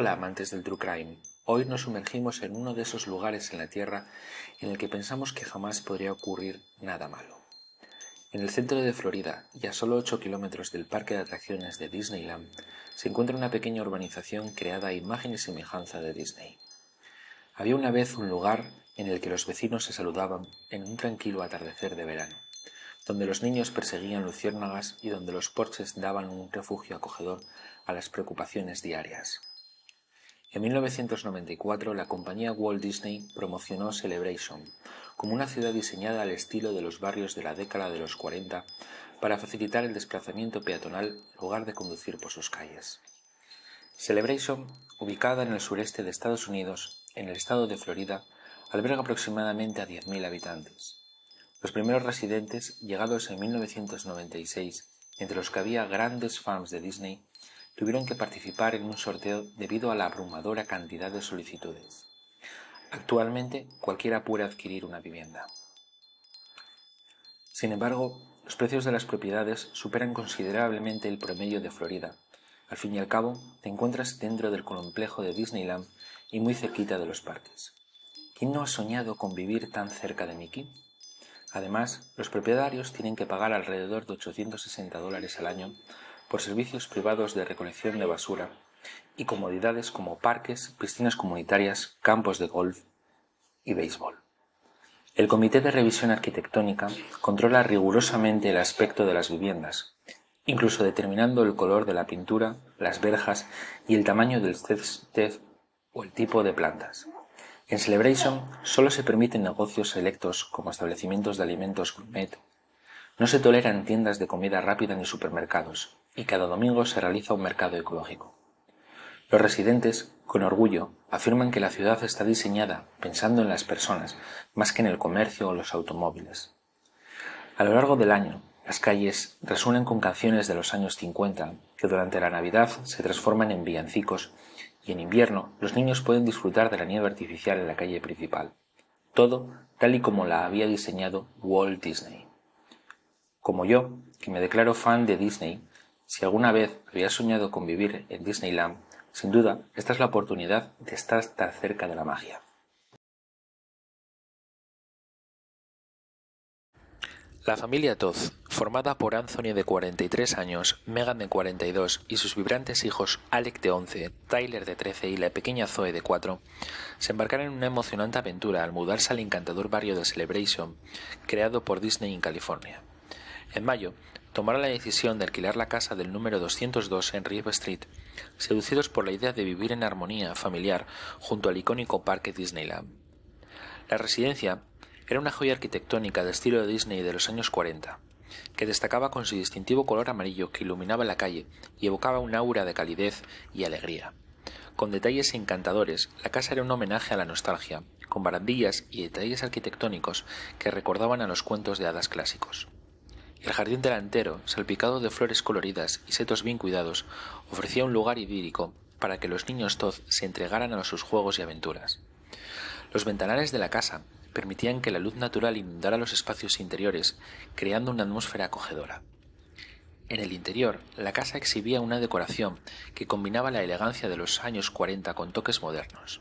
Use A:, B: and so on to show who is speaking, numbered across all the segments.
A: Hola amantes del True Crime. Hoy nos sumergimos en uno de esos lugares en la Tierra en el que pensamos que jamás podría ocurrir nada malo. En el centro de Florida, y a solo 8 kilómetros del parque de atracciones de Disneyland, se encuentra una pequeña urbanización creada a imagen y semejanza de Disney. Había una vez un lugar en el que los vecinos se saludaban en un tranquilo atardecer de verano, donde los niños perseguían luciérnagas y donde los porches daban un refugio acogedor a las preocupaciones diarias. En 1994 la compañía Walt Disney promocionó Celebration como una ciudad diseñada al estilo de los barrios de la década de los 40 para facilitar el desplazamiento peatonal en lugar de conducir por sus calles. Celebration, ubicada en el sureste de Estados Unidos, en el estado de Florida, alberga aproximadamente a 10.000 habitantes. Los primeros residentes, llegados en 1996, entre los que había grandes fans de Disney, tuvieron que participar en un sorteo debido a la abrumadora cantidad de solicitudes. Actualmente cualquiera puede adquirir una vivienda. Sin embargo, los precios de las propiedades superan considerablemente el promedio de Florida. Al fin y al cabo, te encuentras dentro del complejo de Disneyland y muy cerquita de los parques. ¿Quién no ha soñado con vivir tan cerca de Mickey? Además, los propietarios tienen que pagar alrededor de 860 dólares al año por servicios privados de recolección de basura y comodidades como parques, piscinas comunitarias, campos de golf y béisbol. El Comité de Revisión Arquitectónica controla rigurosamente el aspecto de las viviendas, incluso determinando el color de la pintura, las verjas y el tamaño del césped o el tipo de plantas. En Celebration solo se permiten negocios selectos como establecimientos de alimentos gourmet. No se toleran tiendas de comida rápida ni supermercados, y cada domingo se realiza un mercado ecológico. Los residentes, con orgullo, afirman que la ciudad está diseñada pensando en las personas más que en el comercio o los automóviles. A lo largo del año, las calles resuenan con canciones de los años 50 que durante la Navidad se transforman en villancicos y en invierno los niños pueden disfrutar de la nieve artificial en la calle principal. Todo tal y como la había diseñado Walt Disney. Como yo, que me declaro fan de Disney, si alguna vez había soñado con vivir en Disneyland, sin duda, esta es la oportunidad de estar tan cerca de la magia. La familia Todd, formada por Anthony de 43 años, Megan de 42 y sus vibrantes hijos Alec de 11, Tyler de 13 y la pequeña Zoe de 4, se embarcaron en una emocionante aventura al mudarse al encantador barrio de Celebration, creado por Disney en California. En mayo, tomaron la decisión de alquilar la casa del número 202 en River Street, seducidos por la idea de vivir en armonía familiar junto al icónico parque Disneyland. La residencia era una joya arquitectónica de estilo de Disney de los años 40, que destacaba con su distintivo color amarillo que iluminaba la calle y evocaba un aura de calidez y alegría. Con detalles encantadores, la casa era un homenaje a la nostalgia, con barandillas y detalles arquitectónicos que recordaban a los cuentos de hadas clásicos. El jardín delantero, salpicado de flores coloridas y setos bien cuidados, ofrecía un lugar idílico para que los niños Todd se entregaran a sus juegos y aventuras. Los ventanales de la casa permitían que la luz natural inundara los espacios interiores, creando una atmósfera acogedora. En el interior, la casa exhibía una decoración que combinaba la elegancia de los años 40 con toques modernos.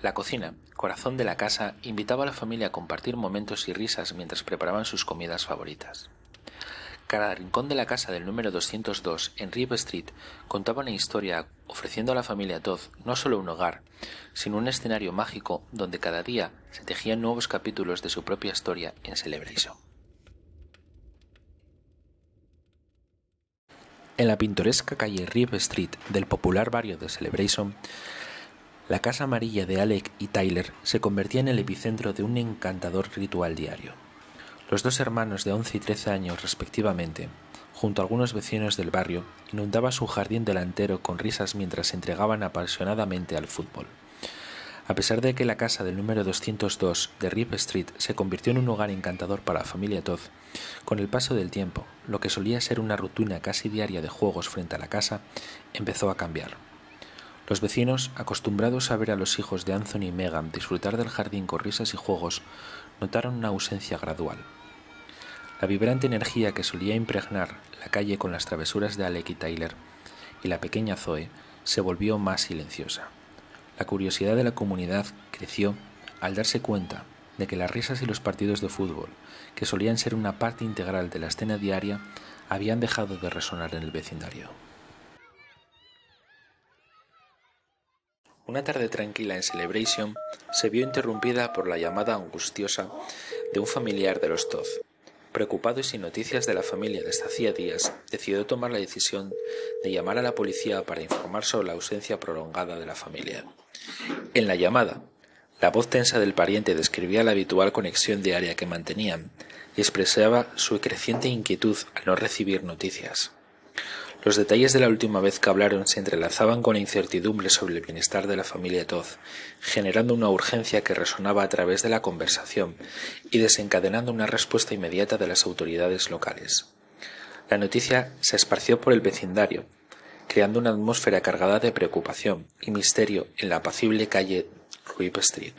A: La cocina, corazón de la casa, invitaba a la familia a compartir momentos y risas mientras preparaban sus comidas favoritas. Cada rincón de la casa del número 202 en River Street contaba una historia ofreciendo a la familia Todd no solo un hogar, sino un escenario mágico donde cada día se tejían nuevos capítulos de su propia historia en Celebration. En la pintoresca calle River Street del popular barrio de Celebration, la casa amarilla de Alec y Tyler se convertía en el epicentro de un encantador ritual diario. Los dos hermanos de 11 y 13 años respectivamente, junto a algunos vecinos del barrio, inundaban su jardín delantero con risas mientras se entregaban apasionadamente al fútbol. A pesar de que la casa del número 202 de Rip Street se convirtió en un hogar encantador para la familia Todd, con el paso del tiempo, lo que solía ser una rutina casi diaria de juegos frente a la casa, empezó a cambiar. Los vecinos, acostumbrados a ver a los hijos de Anthony y Megan disfrutar del jardín con risas y juegos, notaron una ausencia gradual. La vibrante energía que solía impregnar la calle con las travesuras de Alec y Tyler y la pequeña Zoe se volvió más silenciosa. La curiosidad de la comunidad creció al darse cuenta de que las risas y los partidos de fútbol, que solían ser una parte integral de la escena diaria, habían dejado de resonar en el vecindario. Una tarde tranquila en Celebration se vio interrumpida por la llamada angustiosa de un familiar de los Toz. Preocupado y sin noticias de la familia desde hacía días, decidió tomar la decisión de llamar a la policía para informar sobre la ausencia prolongada de la familia. En la llamada, la voz tensa del pariente describía la habitual conexión diaria que mantenían y expresaba su creciente inquietud al no recibir noticias. Los detalles de la última vez que hablaron se entrelazaban con la incertidumbre sobre el bienestar de la familia Todd, generando una urgencia que resonaba a través de la conversación y desencadenando una respuesta inmediata de las autoridades locales. La noticia se esparció por el vecindario, creando una atmósfera cargada de preocupación y misterio en la apacible calle Ruip Street.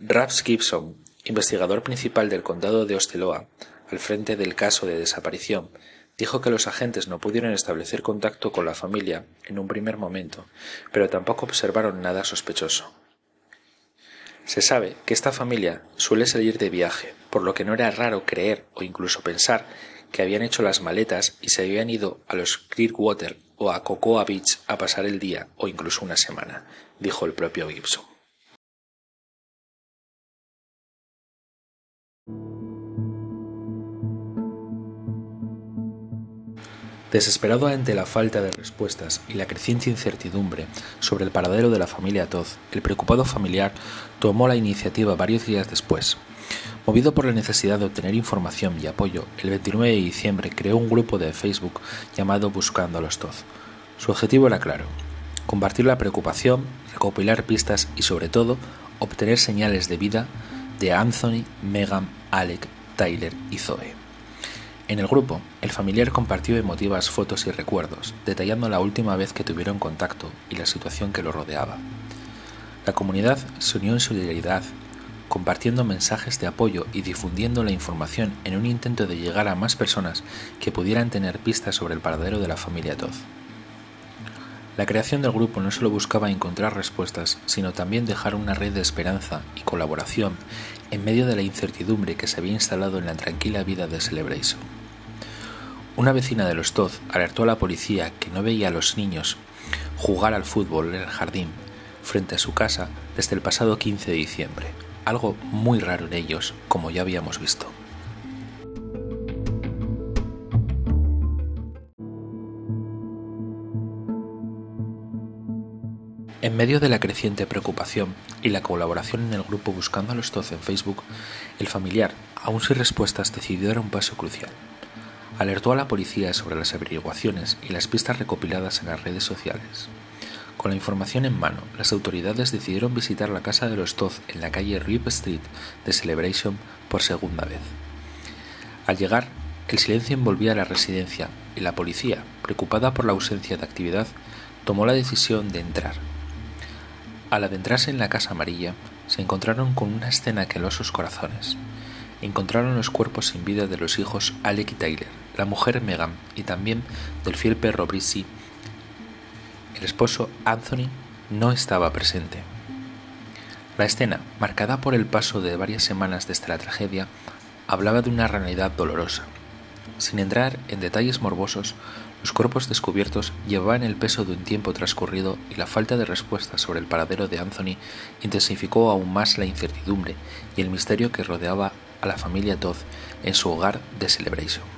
A: Raps Gibson, investigador principal del condado de Osteloa, al frente del caso de desaparición, Dijo que los agentes no pudieron establecer contacto con la familia en un primer momento, pero tampoco observaron nada sospechoso. Se sabe que esta familia suele salir de viaje, por lo que no era raro creer o incluso pensar que habían hecho las maletas y se habían ido a los Clearwater o a Cocoa Beach a pasar el día o incluso una semana, dijo el propio Gibson. Desesperado ante la falta de respuestas y la creciente incertidumbre sobre el paradero de la familia Todd, el preocupado familiar tomó la iniciativa varios días después. Movido por la necesidad de obtener información y apoyo, el 29 de diciembre creó un grupo de Facebook llamado Buscando a los Todd. Su objetivo era claro, compartir la preocupación, recopilar pistas y sobre todo obtener señales de vida de Anthony, Megan, Alec, Tyler y Zoe. En el grupo, el familiar compartió emotivas fotos y recuerdos, detallando la última vez que tuvieron contacto y la situación que lo rodeaba. La comunidad se unió en solidaridad, compartiendo mensajes de apoyo y difundiendo la información en un intento de llegar a más personas que pudieran tener pistas sobre el paradero de la familia Todd. La creación del grupo no solo buscaba encontrar respuestas, sino también dejar una red de esperanza y colaboración en medio de la incertidumbre que se había instalado en la tranquila vida de Celebration. Una vecina de los Todd alertó a la policía que no veía a los niños jugar al fútbol en el jardín frente a su casa desde el pasado 15 de diciembre, algo muy raro en ellos, como ya habíamos visto. En medio de la creciente preocupación y la colaboración en el grupo Buscando a los Todd en Facebook, el familiar, aún sin respuestas, decidió dar un paso crucial alertó a la policía sobre las averiguaciones y las pistas recopiladas en las redes sociales. Con la información en mano, las autoridades decidieron visitar la casa de los Todd en la calle Rip Street de Celebration por segunda vez. Al llegar, el silencio envolvía la residencia y la policía, preocupada por la ausencia de actividad, tomó la decisión de entrar. Al adentrarse en la casa amarilla, se encontraron con una escena que heló sus corazones. Encontraron los cuerpos sin vida de los hijos Alec y Tyler, la mujer Megan y también del fiel perro Brissy. El esposo Anthony no estaba presente. La escena, marcada por el paso de varias semanas desde la tragedia, hablaba de una realidad dolorosa. Sin entrar en detalles morbosos, los cuerpos descubiertos llevaban el peso de un tiempo transcurrido y la falta de respuesta sobre el paradero de Anthony intensificó aún más la incertidumbre y el misterio que rodeaba a la familia Todd en su hogar de Celebration.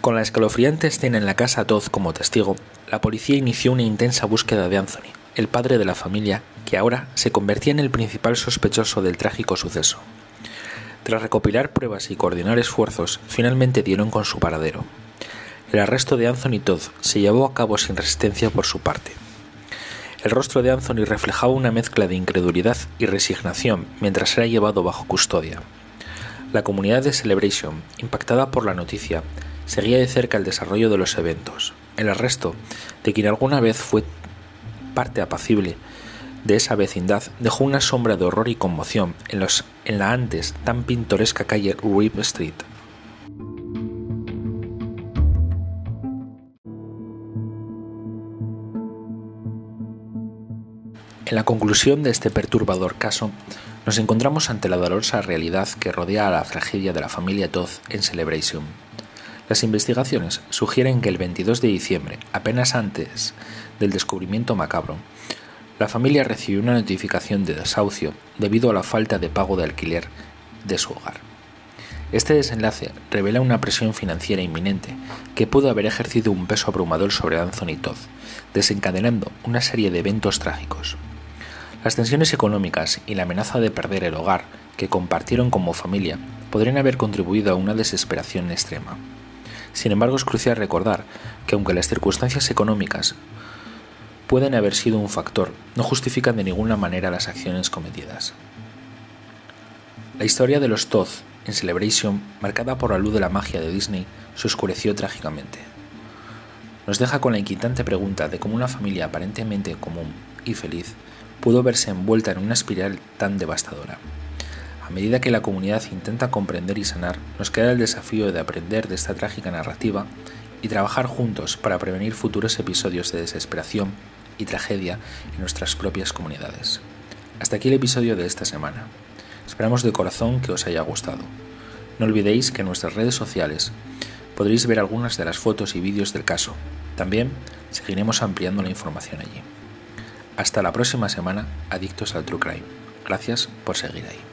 A: Con la escalofriante escena en la casa Todd como testigo, la policía inició una intensa búsqueda de Anthony, el padre de la familia, que ahora se convertía en el principal sospechoso del trágico suceso. Tras recopilar pruebas y coordinar esfuerzos, finalmente dieron con su paradero. El arresto de Anthony Todd se llevó a cabo sin resistencia por su parte. El rostro de Anthony reflejaba una mezcla de incredulidad y resignación mientras era llevado bajo custodia. La comunidad de Celebration, impactada por la noticia, seguía de cerca el desarrollo de los eventos. El arresto de quien alguna vez fue parte apacible de esa vecindad dejó una sombra de horror y conmoción en, la antes tan pintoresca calle Rip Street. En la conclusión de este perturbador caso, nos encontramos ante la dolorosa realidad que rodea a la tragedia de la familia Todd en Celebration. Las investigaciones sugieren que el 22 de diciembre, apenas antes del descubrimiento macabro, la familia recibió una notificación de desahucio debido a la falta de pago de alquiler de su hogar. Este desenlace revela una presión financiera inminente que pudo haber ejercido un peso abrumador sobre Anthony Todd, desencadenando una serie de eventos trágicos. Las tensiones económicas y la amenaza de perder el hogar que compartieron como familia podrían haber contribuido a una desesperación extrema. Sin embargo, es crucial recordar que aunque las circunstancias económicas pueden haber sido un factor, no justifican de ninguna manera las acciones cometidas. La historia de los Todd en Celebration, marcada por la luz de la magia de Disney, se oscureció trágicamente. Nos deja con la inquietante pregunta de cómo una familia aparentemente común y feliz pudo verse envuelta en una espiral tan devastadora. A medida que la comunidad intenta comprender y sanar, nos queda el desafío de aprender de esta trágica narrativa y trabajar juntos para prevenir futuros episodios de desesperación y tragedia en nuestras propias comunidades. Hasta aquí el episodio de esta semana. Esperamos de corazón que os haya gustado. No olvidéis que en nuestras redes sociales podréis ver algunas de las fotos y vídeos del caso. También seguiremos ampliando la información allí. Hasta la próxima semana, adictos al True Crime. Gracias por seguir ahí.